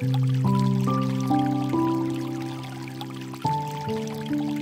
Thank you.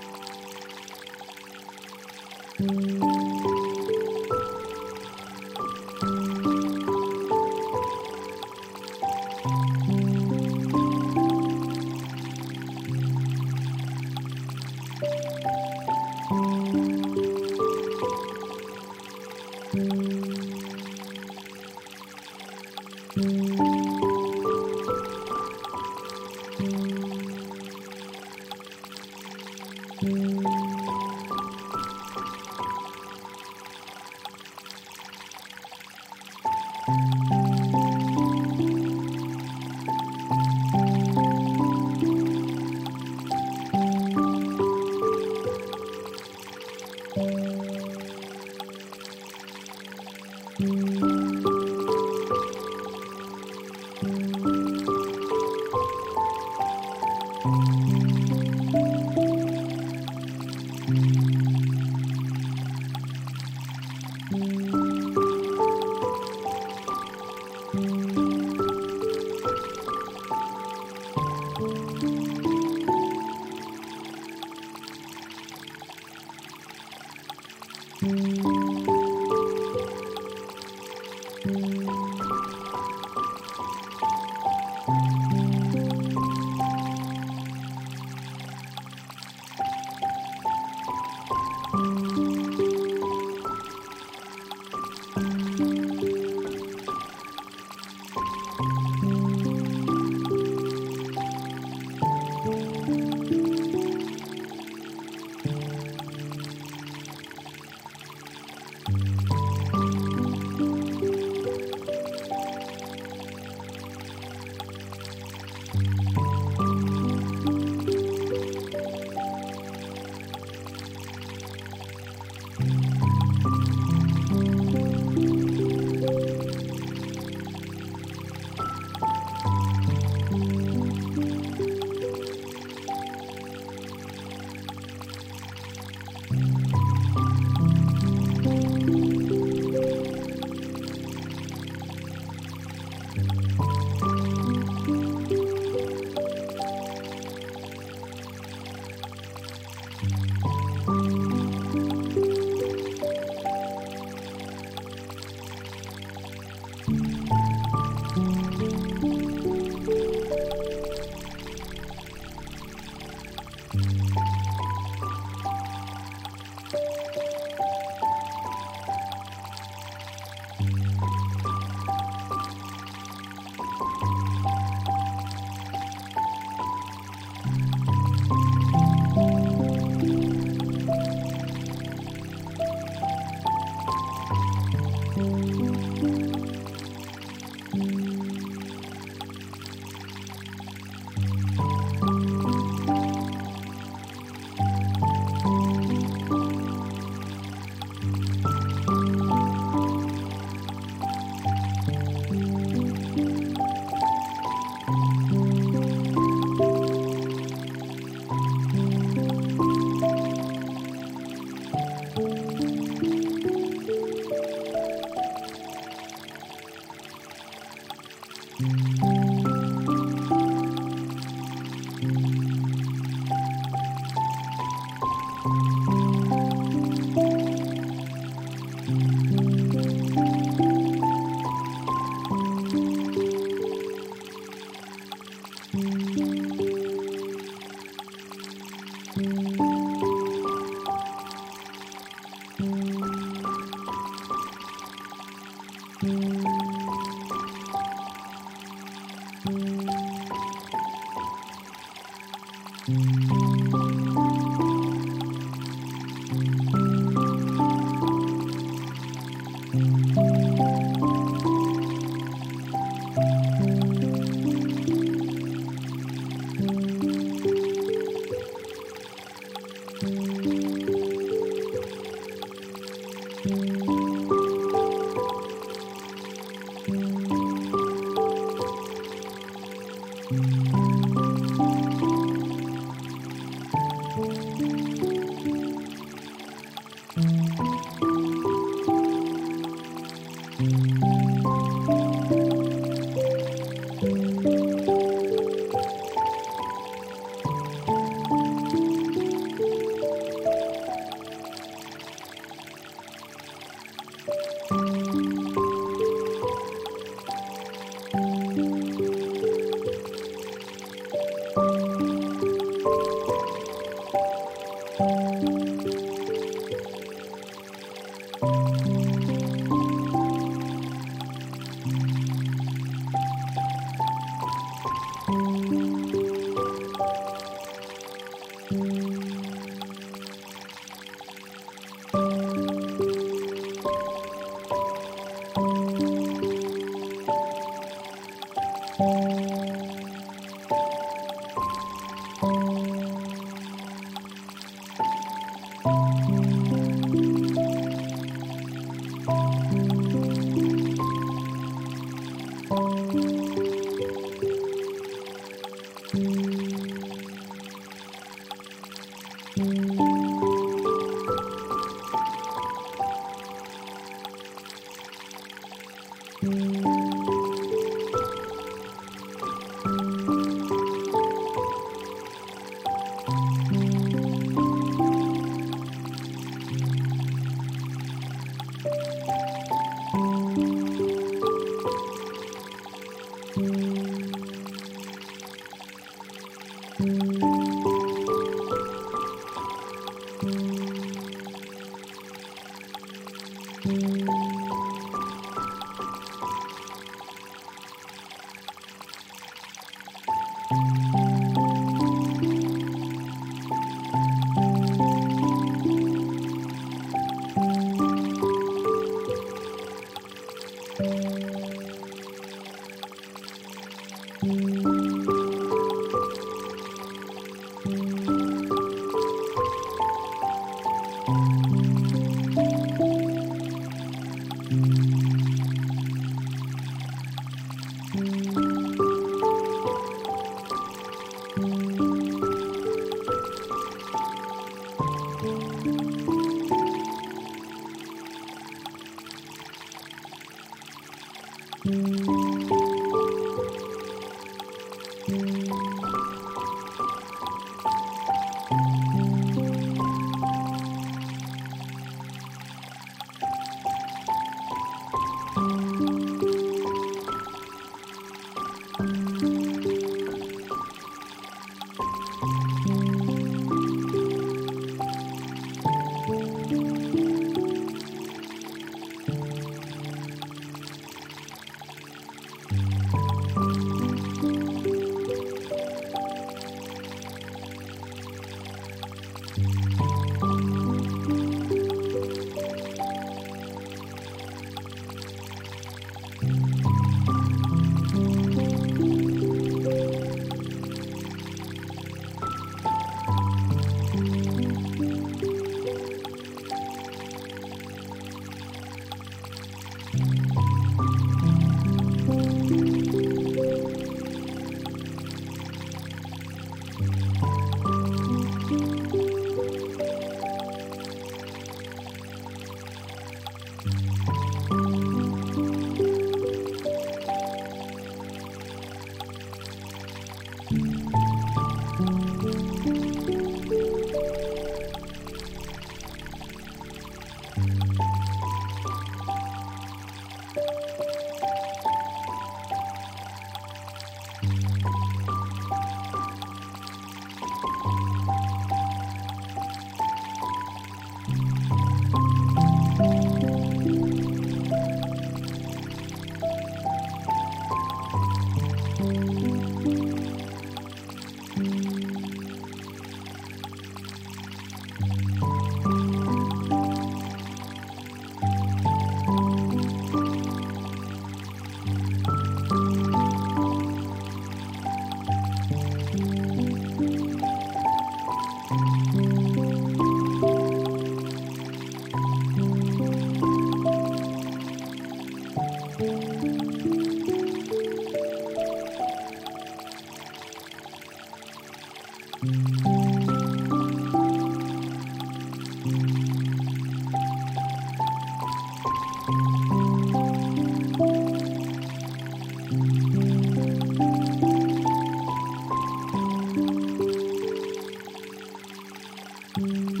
Thank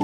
you.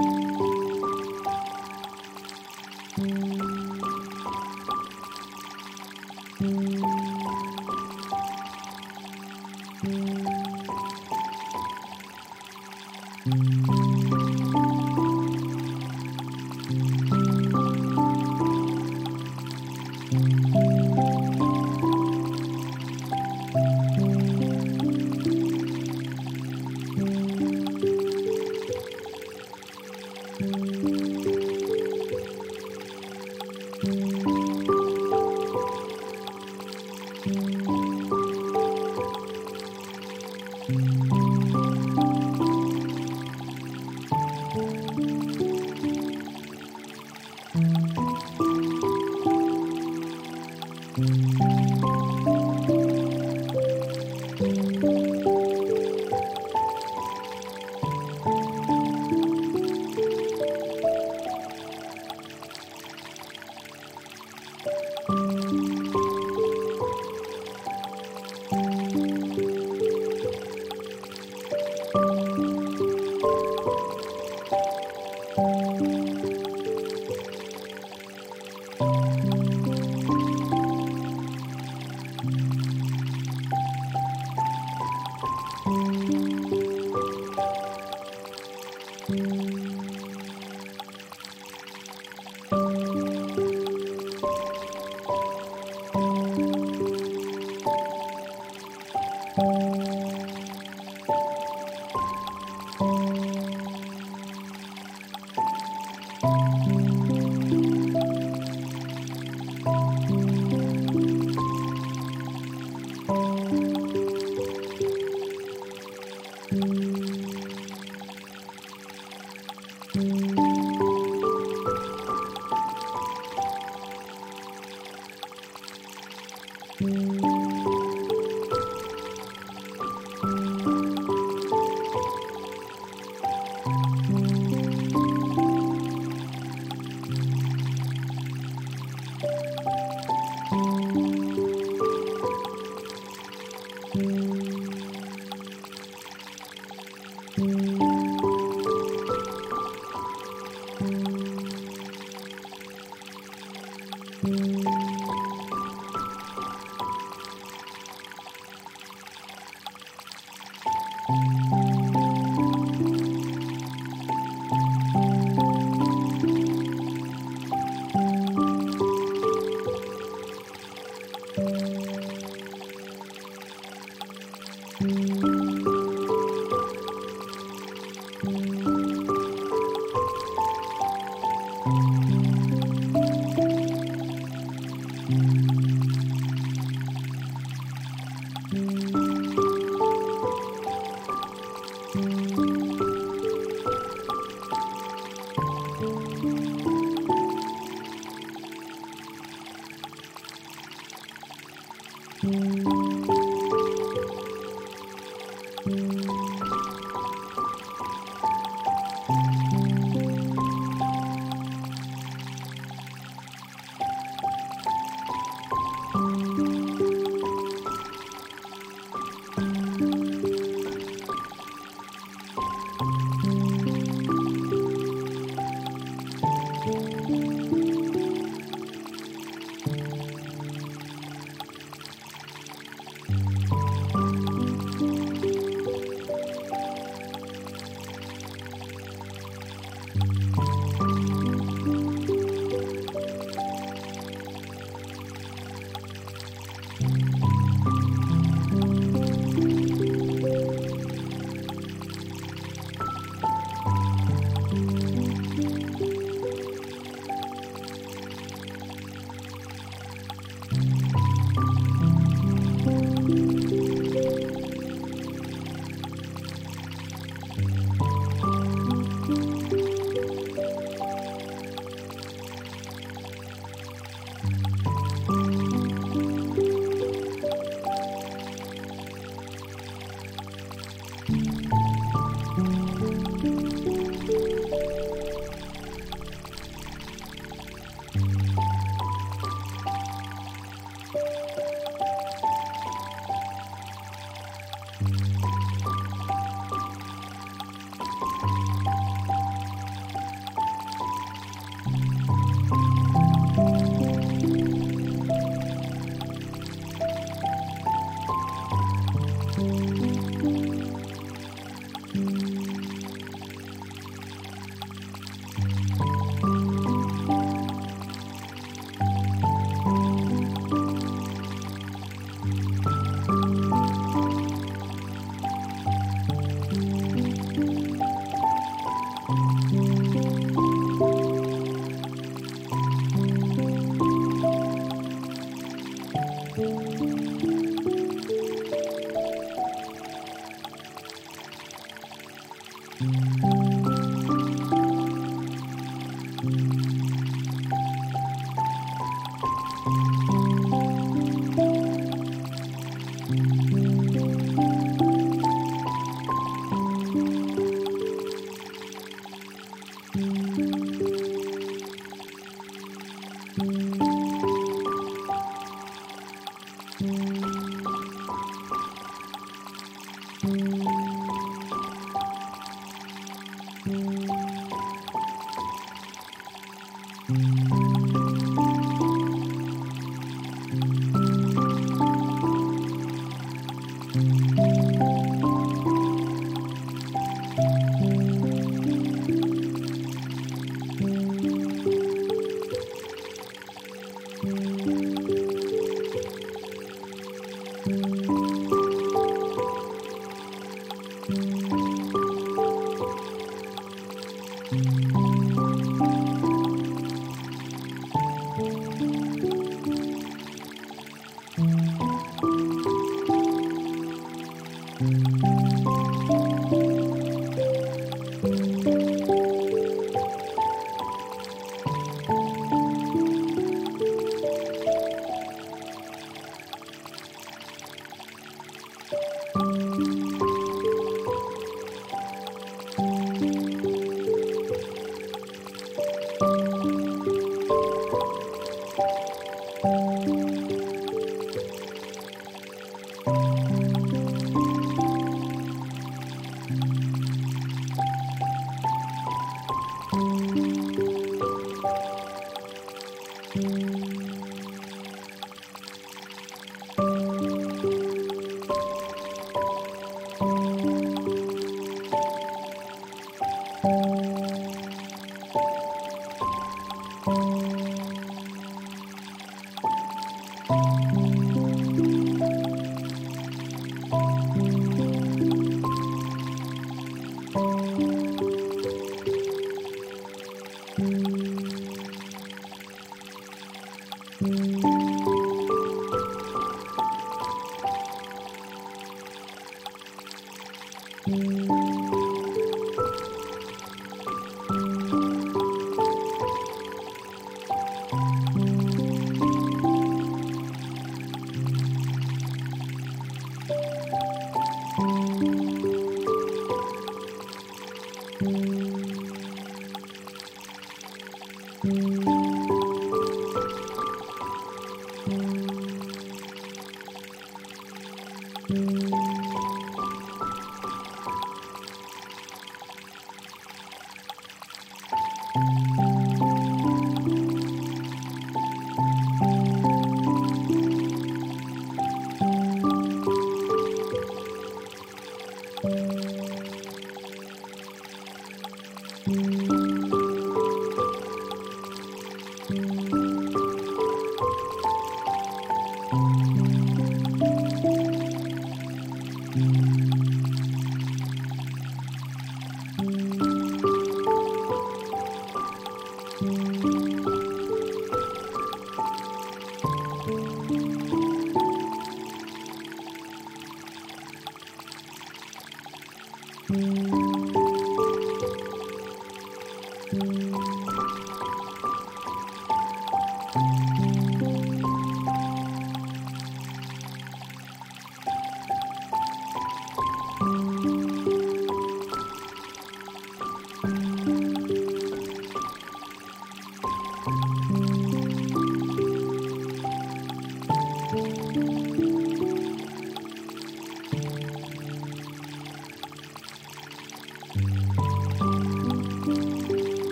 Música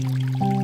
Música